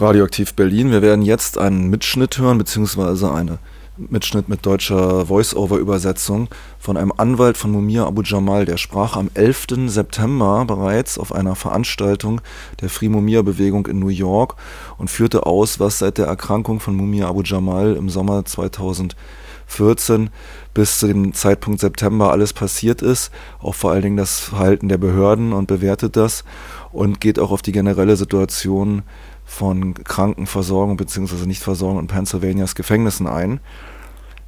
Radioaktiv Berlin. Wir werden jetzt einen Mitschnitt hören, beziehungsweise einen Mitschnitt mit deutscher Voice-Over-Übersetzung von einem Anwalt von Mumia Abu Jamal. Der sprach am 11. September bereits auf einer Veranstaltung der Free Mumia-Bewegung in New York und führte aus, was seit der Erkrankung von Mumia Abu Jamal im Sommer 2014 bis zu dem Zeitpunkt September alles passiert ist, auch vor allen Dingen das Verhalten der Behörden und bewertet das und geht auch auf die generelle Situation von Krankenversorgung bzw. Nichtversorgung in Pennsylvanias Gefängnissen ein.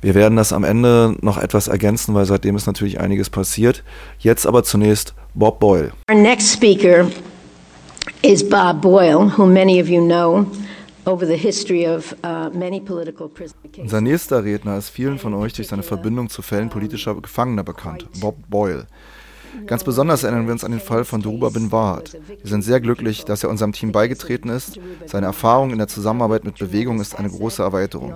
Wir werden das am Ende noch etwas ergänzen, weil seitdem ist natürlich einiges passiert. Jetzt aber zunächst Bob Boyle. Our next speaker is Bob Boyle, who many of you know. Uh, Unser nächster Redner ist vielen von euch durch seine Verbindung zu Fällen politischer Gefangener bekannt, Bob Boyle. Ganz besonders erinnern wir uns an den Fall von Duruba bin Wahad. Wir sind sehr glücklich, dass er unserem Team beigetreten ist. Seine Erfahrung in der Zusammenarbeit mit Bewegung ist eine große Erweiterung.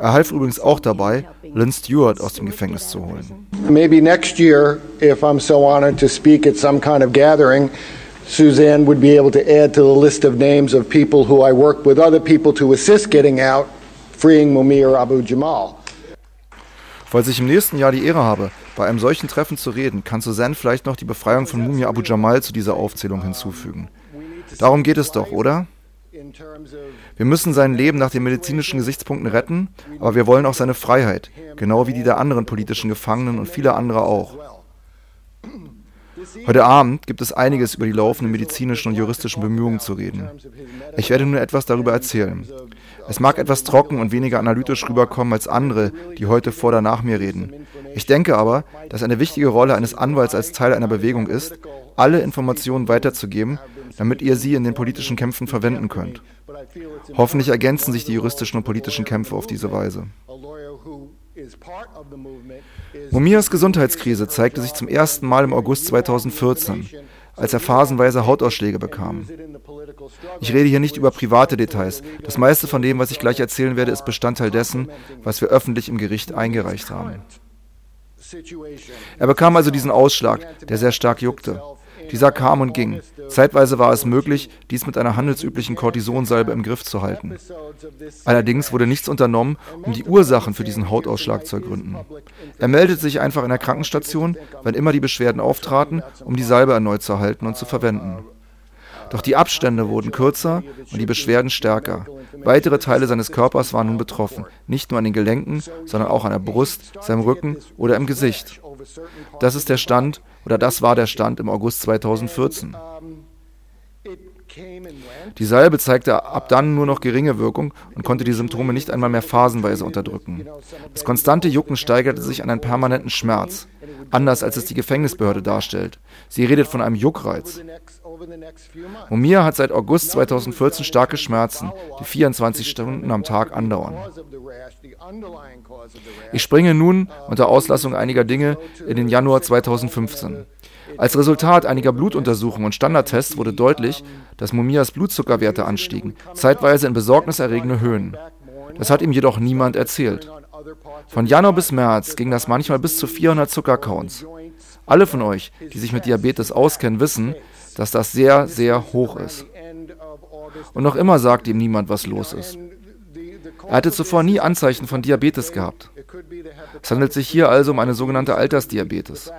Er half übrigens auch dabei, Lynn Stewart aus dem Gefängnis zu holen. Maybe next year, if I'm so honored to speak at some kind of gathering, Suzanne would be able to add to the list of names of people who I worked with other people to assist getting out, freeing Mumir Abu Jamal. Falls ich im nächsten Jahr die Ehre habe, bei einem solchen Treffen zu reden, kann Suzanne vielleicht noch die Befreiung von Mumia Abu Jamal zu dieser Aufzählung hinzufügen. Darum geht es doch, oder? Wir müssen sein Leben nach den medizinischen Gesichtspunkten retten, aber wir wollen auch seine Freiheit, genau wie die der anderen politischen Gefangenen und viele andere auch. Heute Abend gibt es einiges über die laufenden medizinischen und juristischen Bemühungen zu reden. Ich werde nun etwas darüber erzählen. Es mag etwas trocken und weniger analytisch rüberkommen als andere, die heute vor oder nach mir reden. Ich denke aber, dass eine wichtige Rolle eines Anwalts als Teil einer Bewegung ist, alle Informationen weiterzugeben, damit ihr sie in den politischen Kämpfen verwenden könnt. Hoffentlich ergänzen sich die juristischen und politischen Kämpfe auf diese Weise. Mumias Gesundheitskrise zeigte sich zum ersten Mal im August 2014 als er phasenweise Hautausschläge bekam. Ich rede hier nicht über private Details. Das meiste von dem, was ich gleich erzählen werde, ist Bestandteil dessen, was wir öffentlich im Gericht eingereicht haben. Er bekam also diesen Ausschlag, der sehr stark juckte. Dieser kam und ging. Zeitweise war es möglich, dies mit einer handelsüblichen Cortisonsalbe im Griff zu halten. Allerdings wurde nichts unternommen, um die Ursachen für diesen Hautausschlag zu ergründen. Er meldete sich einfach in der Krankenstation, wenn immer die Beschwerden auftraten, um die Salbe erneut zu erhalten und zu verwenden. Doch die Abstände wurden kürzer und die Beschwerden stärker. Weitere Teile seines Körpers waren nun betroffen, nicht nur an den Gelenken, sondern auch an der Brust, seinem Rücken oder im Gesicht. Das ist der Stand, oder das war der Stand im August 2014. Die Salbe zeigte ab dann nur noch geringe Wirkung und konnte die Symptome nicht einmal mehr phasenweise unterdrücken. Das konstante Jucken steigerte sich an einen permanenten Schmerz, anders als es die Gefängnisbehörde darstellt. Sie redet von einem Juckreiz. Mumia hat seit August 2014 starke Schmerzen, die 24 Stunden am Tag andauern. Ich springe nun unter Auslassung einiger Dinge in den Januar 2015. Als Resultat einiger Blutuntersuchungen und Standardtests wurde deutlich, dass Mumias Blutzuckerwerte anstiegen, zeitweise in besorgniserregende Höhen. Das hat ihm jedoch niemand erzählt. Von Januar bis März ging das manchmal bis zu 400 Zuckercounts. Alle von euch, die sich mit Diabetes auskennen, wissen, dass das sehr, sehr hoch ist. Und noch immer sagt ihm niemand, was los ist. Er hatte zuvor nie Anzeichen von Diabetes gehabt. Es handelt sich hier also um eine sogenannte Altersdiabetes.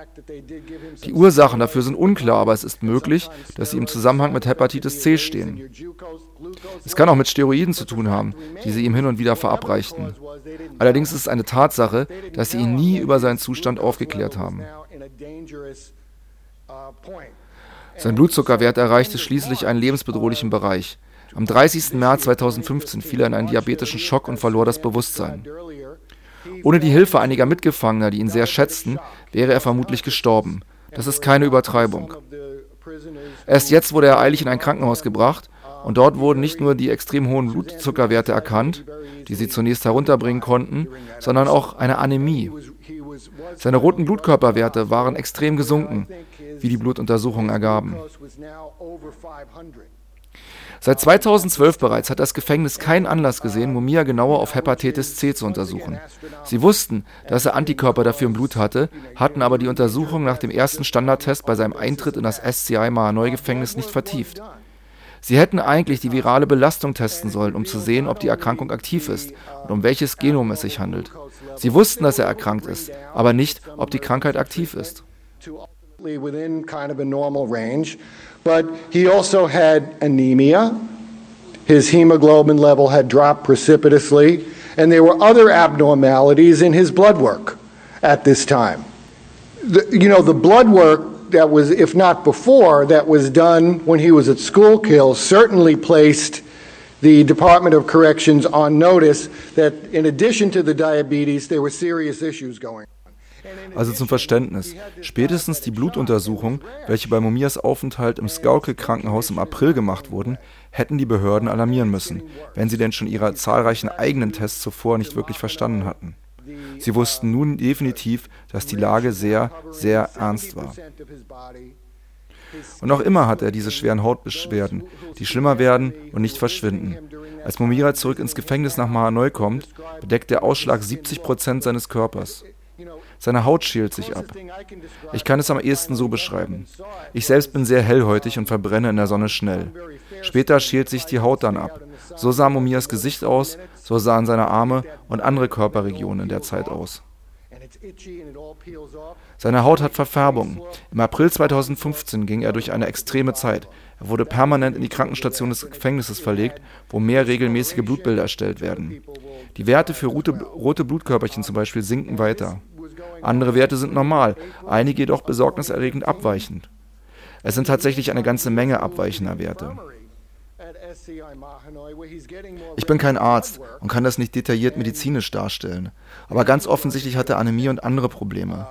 Die Ursachen dafür sind unklar, aber es ist möglich, dass sie im Zusammenhang mit Hepatitis C stehen. Es kann auch mit Steroiden zu tun haben, die sie ihm hin und wieder verabreichten. Allerdings ist es eine Tatsache, dass sie ihn nie über seinen Zustand aufgeklärt haben. Sein Blutzuckerwert erreichte schließlich einen lebensbedrohlichen Bereich. Am 30. März 2015 fiel er in einen diabetischen Schock und verlor das Bewusstsein. Ohne die Hilfe einiger Mitgefangener, die ihn sehr schätzten, wäre er vermutlich gestorben. Das ist keine Übertreibung. Erst jetzt wurde er eilig in ein Krankenhaus gebracht und dort wurden nicht nur die extrem hohen Blutzuckerwerte erkannt, die sie zunächst herunterbringen konnten, sondern auch eine Anämie. Seine roten Blutkörperwerte waren extrem gesunken, wie die Blutuntersuchungen ergaben. Seit 2012 bereits hat das Gefängnis keinen Anlass gesehen, Mumia genauer auf Hepatitis C zu untersuchen. Sie wussten, dass er Antikörper dafür im Blut hatte, hatten aber die Untersuchung nach dem ersten Standardtest bei seinem Eintritt in das SCI Mahanoy Gefängnis nicht vertieft. Sie hätten eigentlich die virale Belastung testen sollen, um zu sehen, ob die Erkrankung aktiv ist und um welches Genom es sich handelt. Sie wussten, dass er erkrankt ist, aber nicht, ob die Krankheit aktiv ist. within kind of a normal range, but he also had anemia. His hemoglobin level had dropped precipitously, and there were other abnormalities in his blood work at this time. The, you know, the blood work that was, if not before, that was done when he was at Schuylkill certainly placed the Department of Corrections on notice that in addition to the diabetes, there were serious issues going Also zum Verständnis, spätestens die Blutuntersuchungen, welche bei Momias Aufenthalt im Skalke-Krankenhaus im April gemacht wurden, hätten die Behörden alarmieren müssen, wenn sie denn schon ihre zahlreichen eigenen Tests zuvor nicht wirklich verstanden hatten. Sie wussten nun definitiv, dass die Lage sehr, sehr ernst war. Und noch immer hat er diese schweren Hautbeschwerden, die schlimmer werden und nicht verschwinden. Als Momira zurück ins Gefängnis nach Mahanoi kommt, bedeckt der Ausschlag 70 Prozent seines Körpers. Seine Haut schält sich ab. Ich kann es am ehesten so beschreiben. Ich selbst bin sehr hellhäutig und verbrenne in der Sonne schnell. Später schält sich die Haut dann ab. So sah Momias Gesicht aus, so sahen seine Arme und andere Körperregionen in der Zeit aus. Seine Haut hat Verfärbung. Im April 2015 ging er durch eine extreme Zeit. Er wurde permanent in die Krankenstation des Gefängnisses verlegt, wo mehr regelmäßige Blutbilder erstellt werden. Die Werte für rote, rote Blutkörperchen zum Beispiel sinken weiter. Andere Werte sind normal, einige jedoch besorgniserregend abweichend. Es sind tatsächlich eine ganze Menge abweichender Werte. Ich bin kein Arzt und kann das nicht detailliert medizinisch darstellen, aber ganz offensichtlich hat er Anämie und andere Probleme.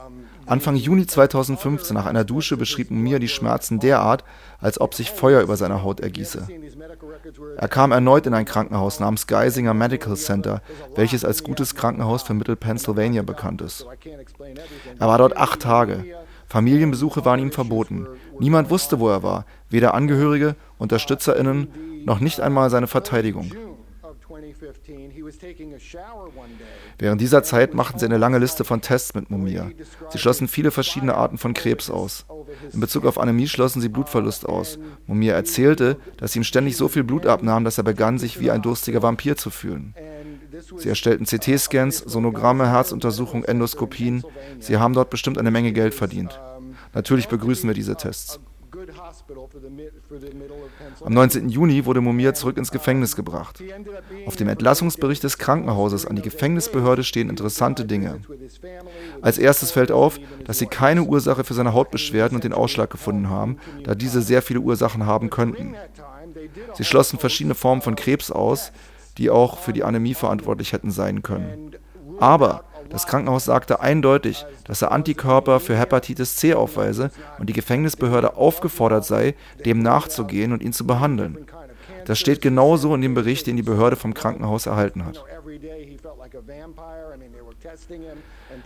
Anfang Juni 2015 nach einer Dusche beschrieb Mia die Schmerzen derart, als ob sich Feuer über seine Haut ergieße. Er kam erneut in ein Krankenhaus namens Geisinger Medical Center, welches als gutes Krankenhaus für Mittel-Pennsylvania bekannt ist. Er war dort acht Tage. Familienbesuche waren ihm verboten. Niemand wusste, wo er war, weder Angehörige, UnterstützerInnen, noch nicht einmal seine Verteidigung. Während dieser Zeit machten sie eine lange Liste von Tests mit Mumia. Sie schlossen viele verschiedene Arten von Krebs aus. In Bezug auf Anämie schlossen sie Blutverlust aus. Mumia erzählte, dass ihm ständig so viel Blut abnahm, dass er begann, sich wie ein durstiger Vampir zu fühlen. Sie erstellten CT-Scans, Sonogramme, Herzuntersuchungen, Endoskopien. Sie haben dort bestimmt eine Menge Geld verdient. Natürlich begrüßen wir diese Tests. Am 19. Juni wurde Mumia zurück ins Gefängnis gebracht. Auf dem Entlassungsbericht des Krankenhauses an die Gefängnisbehörde stehen interessante Dinge. Als erstes fällt auf, dass sie keine Ursache für seine Hautbeschwerden und den Ausschlag gefunden haben, da diese sehr viele Ursachen haben könnten. Sie schlossen verschiedene Formen von Krebs aus, die auch für die Anämie verantwortlich hätten sein können. Aber das Krankenhaus sagte eindeutig, dass er Antikörper für Hepatitis C aufweise und die Gefängnisbehörde aufgefordert sei, dem nachzugehen und ihn zu behandeln. Das steht genauso in dem Bericht, den die Behörde vom Krankenhaus erhalten hat.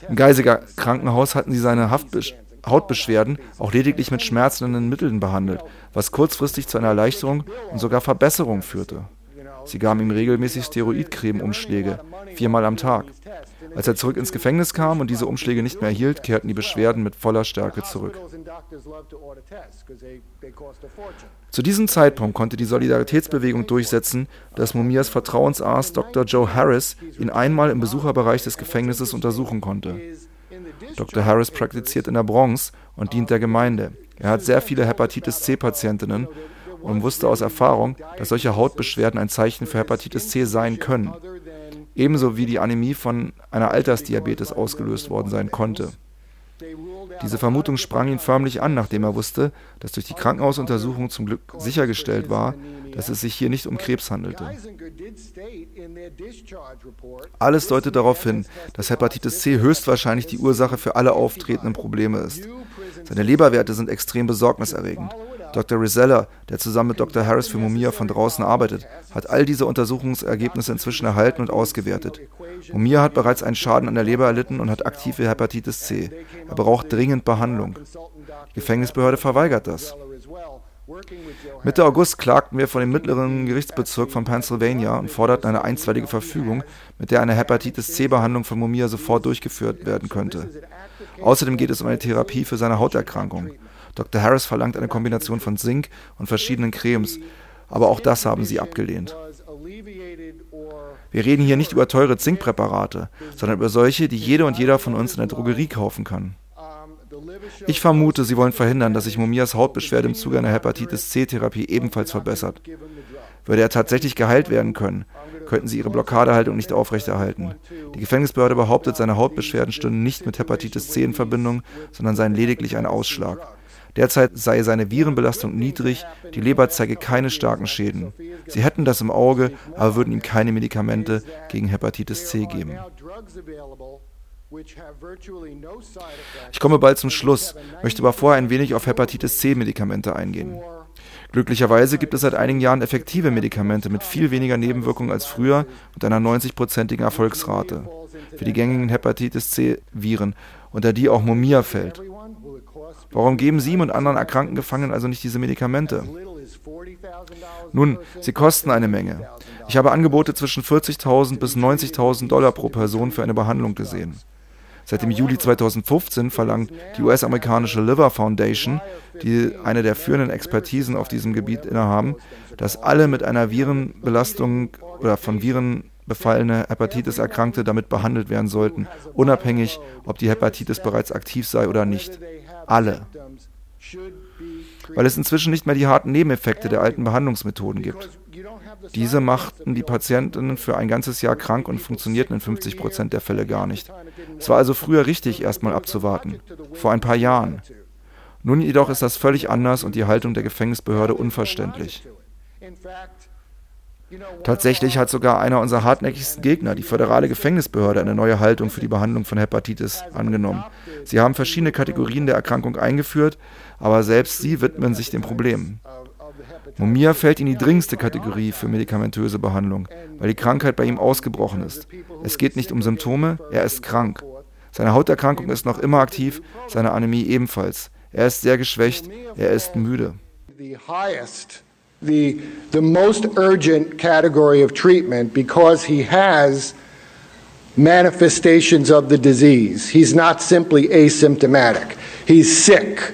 Im Geisiger Krankenhaus hatten sie seine Haftbesch Hautbeschwerden auch lediglich mit schmerzenden Mitteln behandelt, was kurzfristig zu einer Erleichterung und sogar Verbesserung führte. Sie gaben ihm regelmäßig Steroidcreme-Umschläge, viermal am Tag. Als er zurück ins Gefängnis kam und diese Umschläge nicht mehr erhielt, kehrten die Beschwerden mit voller Stärke zurück. Zu diesem Zeitpunkt konnte die Solidaritätsbewegung durchsetzen, dass Mumias Vertrauensarzt Dr. Joe Harris ihn einmal im Besucherbereich des Gefängnisses untersuchen konnte. Dr. Harris praktiziert in der Bronx und dient der Gemeinde. Er hat sehr viele Hepatitis C-Patientinnen und wusste aus Erfahrung, dass solche Hautbeschwerden ein Zeichen für Hepatitis C sein können ebenso wie die Anämie von einer Altersdiabetes ausgelöst worden sein konnte. Diese Vermutung sprang ihn förmlich an, nachdem er wusste, dass durch die Krankenhausuntersuchung zum Glück sichergestellt war, dass es sich hier nicht um Krebs handelte. Alles deutet darauf hin, dass Hepatitis C höchstwahrscheinlich die Ursache für alle auftretenden Probleme ist. Seine Leberwerte sind extrem besorgniserregend. Dr. Rizella, der zusammen mit Dr. Harris für Mumia von draußen arbeitet, hat all diese Untersuchungsergebnisse inzwischen erhalten und ausgewertet. Mumia hat bereits einen Schaden an der Leber erlitten und hat aktive Hepatitis C. Er braucht dringend Behandlung. Die Gefängnisbehörde verweigert das. Mitte August klagten wir vor dem mittleren Gerichtsbezirk von Pennsylvania und forderten eine einstweilige Verfügung, mit der eine Hepatitis C-Behandlung von Mumia sofort durchgeführt werden könnte. Außerdem geht es um eine Therapie für seine Hauterkrankung. Dr. Harris verlangt eine Kombination von Zink und verschiedenen Cremes, aber auch das haben sie abgelehnt. Wir reden hier nicht über teure Zinkpräparate, sondern über solche, die jede und jeder von uns in der Drogerie kaufen kann. Ich vermute, sie wollen verhindern, dass sich Mumias Hautbeschwerde im Zuge einer Hepatitis C-Therapie ebenfalls verbessert. Würde er tatsächlich geheilt werden können, könnten sie ihre Blockadehaltung nicht aufrechterhalten. Die Gefängnisbehörde behauptet, seine Hautbeschwerden stünden nicht mit Hepatitis C in Verbindung, sondern seien lediglich ein Ausschlag. Derzeit sei seine Virenbelastung niedrig, die Leber zeige keine starken Schäden. Sie hätten das im Auge, aber würden ihm keine Medikamente gegen Hepatitis C geben. Ich komme bald zum Schluss, möchte aber vorher ein wenig auf Hepatitis C-Medikamente eingehen. Glücklicherweise gibt es seit einigen Jahren effektive Medikamente mit viel weniger Nebenwirkungen als früher und einer 90-prozentigen Erfolgsrate für die gängigen Hepatitis C-Viren, unter die auch Momia fällt. Warum geben Sie ihm und anderen erkrankten Gefangenen also nicht diese Medikamente? Nun, sie kosten eine Menge. Ich habe Angebote zwischen 40.000 bis 90.000 Dollar pro Person für eine Behandlung gesehen. Seit dem Juli 2015 verlangt die US-amerikanische Liver Foundation, die eine der führenden Expertisen auf diesem Gebiet innehaben, dass alle mit einer Virenbelastung oder von Viren befallene Hepatitis-Erkrankte damit behandelt werden sollten, unabhängig, ob die Hepatitis bereits aktiv sei oder nicht. Alle. Weil es inzwischen nicht mehr die harten Nebeneffekte der alten Behandlungsmethoden gibt. Diese machten die Patientinnen für ein ganzes Jahr krank und funktionierten in 50 Prozent der Fälle gar nicht. Es war also früher richtig, erstmal abzuwarten. Vor ein paar Jahren. Nun jedoch ist das völlig anders und die Haltung der Gefängnisbehörde unverständlich. Tatsächlich hat sogar einer unserer hartnäckigsten Gegner, die föderale Gefängnisbehörde, eine neue Haltung für die Behandlung von Hepatitis angenommen. Sie haben verschiedene Kategorien der Erkrankung eingeführt, aber selbst sie widmen sich dem Problem. Mumia fällt in die dringendste Kategorie für medikamentöse Behandlung, weil die Krankheit bei ihm ausgebrochen ist. Es geht nicht um Symptome, er ist krank. Seine Hauterkrankung ist noch immer aktiv, seine Anämie ebenfalls. Er ist sehr geschwächt, er ist müde. The, the most urgent category of treatment because he has manifestations of the disease. He's not simply asymptomatic. He's sick.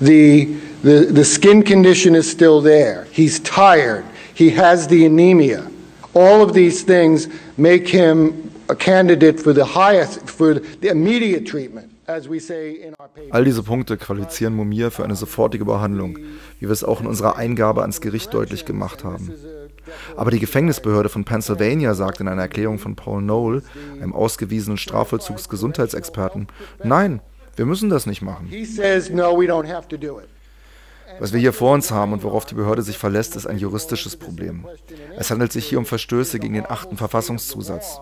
The The, the skin condition is still there. He's tired. He has the anemia. All of these things make him a candidate for the highest, for the immediate treatment. All diese Punkte qualifizieren Mumia für eine sofortige Behandlung, wie wir es auch in unserer Eingabe ans Gericht deutlich gemacht haben. Aber die Gefängnisbehörde von Pennsylvania sagt in einer Erklärung von Paul Knoll, einem ausgewiesenen Strafvollzugsgesundheitsexperten, nein, wir müssen das nicht machen. Was wir hier vor uns haben und worauf die Behörde sich verlässt, ist ein juristisches Problem. Es handelt sich hier um Verstöße gegen den achten Verfassungszusatz.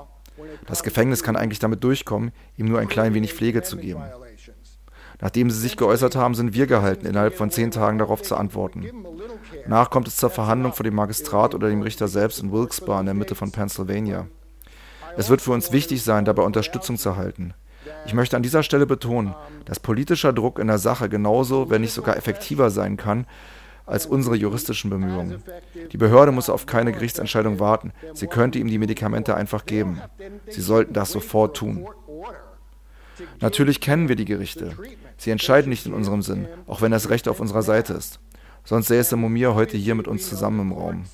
Das Gefängnis kann eigentlich damit durchkommen, ihm nur ein klein wenig Pflege zu geben. Nachdem Sie sich geäußert haben, sind wir gehalten, innerhalb von zehn Tagen darauf zu antworten. Nach kommt es zur Verhandlung vor dem Magistrat oder dem Richter selbst in Wilkes-Barre in der Mitte von Pennsylvania. Es wird für uns wichtig sein, dabei Unterstützung zu erhalten. Ich möchte an dieser Stelle betonen, dass politischer Druck in der Sache genauso, wenn nicht sogar effektiver sein kann, als unsere juristischen Bemühungen. Die Behörde muss auf keine Gerichtsentscheidung warten. Sie könnte ihm die Medikamente einfach geben. Sie sollten das sofort tun. Natürlich kennen wir die Gerichte. Sie entscheiden nicht in unserem Sinn, auch wenn das Recht auf unserer Seite ist. Sonst säße Mumia heute hier mit uns zusammen im Raum.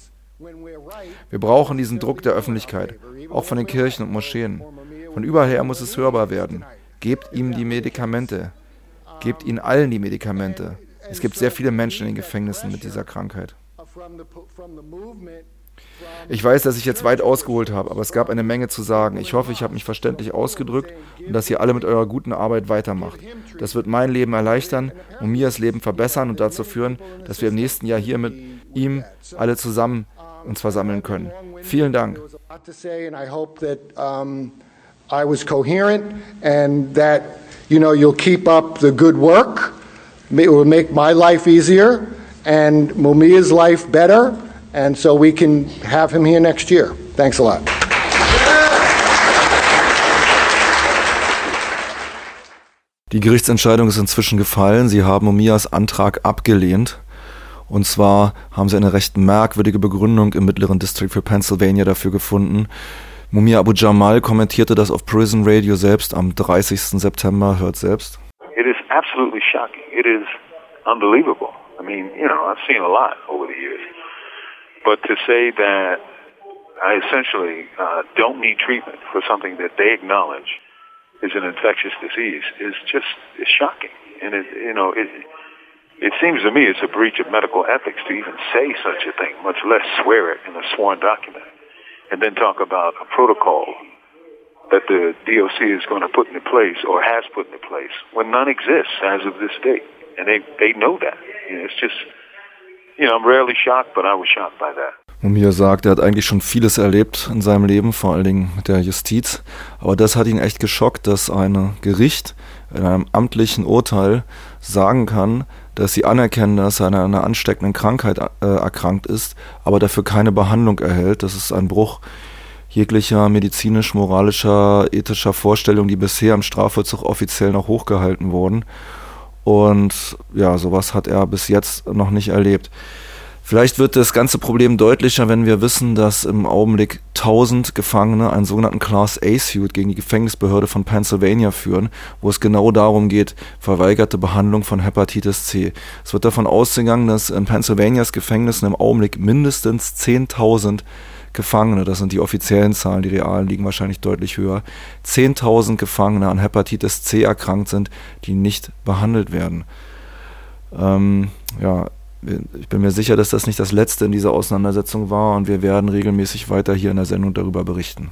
Wir brauchen diesen Druck der Öffentlichkeit, auch von den Kirchen und Moscheen. Von überall her muss es hörbar werden. Gebt ihm die Medikamente. Gebt ihnen allen die Medikamente. Es gibt sehr viele Menschen in den Gefängnissen mit dieser Krankheit. Ich weiß, dass ich jetzt weit ausgeholt habe, aber es gab eine Menge zu sagen. Ich hoffe, ich habe mich verständlich ausgedrückt und dass ihr alle mit eurer guten Arbeit weitermacht. Das wird mein Leben erleichtern und mir das Leben verbessern und dazu führen, dass wir im nächsten Jahr hier mit ihm alle zusammen uns versammeln können. Vielen Dank. I was coherent and that, you know, you'll keep up the good work. It will make my life easier and Mumia's life better. And so we can have him here next year. Thanks a lot. Die Gerichtsentscheidung ist inzwischen gefallen. Sie haben Mumias Antrag abgelehnt. Und zwar haben sie eine recht merkwürdige Begründung im mittleren District für Pennsylvania dafür gefunden. Mumia Abu Jamal kommentierte das auf Prison Radio selbst am 30. September. Hört selbst. Absolutely shocking. It is unbelievable. I mean, you know, I've seen a lot over the years. But to say that I essentially uh, don't need treatment for something that they acknowledge is an infectious disease is just is shocking. And it, you know, it, it seems to me it's a breach of medical ethics to even say such a thing, much less swear it in a sworn document, and then talk about a protocol that the DOC is going to put into place or has put into place when none exists as of this date, and they they know that. You know, it's just, you know, I'm rarely shocked, but I was shocked by that. Mumia sagt, er hat eigentlich schon vieles erlebt in seinem Leben, vor allen Dingen mit der Justiz. Aber das hat ihn echt geschockt, dass ein Gericht in einem amtlichen Urteil sagen kann, dass sie anerkennen, dass er an einer ansteckenden Krankheit äh, erkrankt ist, aber dafür keine Behandlung erhält. Das ist ein Bruch jeglicher medizinisch-moralischer, ethischer Vorstellungen, die bisher im Strafvollzug offiziell noch hochgehalten wurden. Und ja, sowas hat er bis jetzt noch nicht erlebt. Vielleicht wird das ganze Problem deutlicher, wenn wir wissen, dass im Augenblick 1000 Gefangene einen sogenannten Class A-Suit gegen die Gefängnisbehörde von Pennsylvania führen, wo es genau darum geht, verweigerte Behandlung von Hepatitis C. Es wird davon ausgegangen, dass in Pennsylvanias Gefängnissen im Augenblick mindestens 10.000 Gefangene, das sind die offiziellen Zahlen, die realen liegen wahrscheinlich deutlich höher, 10.000 Gefangene an Hepatitis C erkrankt sind, die nicht behandelt werden. Ähm, ja, ich bin mir sicher, dass das nicht das letzte in dieser Auseinandersetzung war und wir werden regelmäßig weiter hier in der Sendung darüber berichten.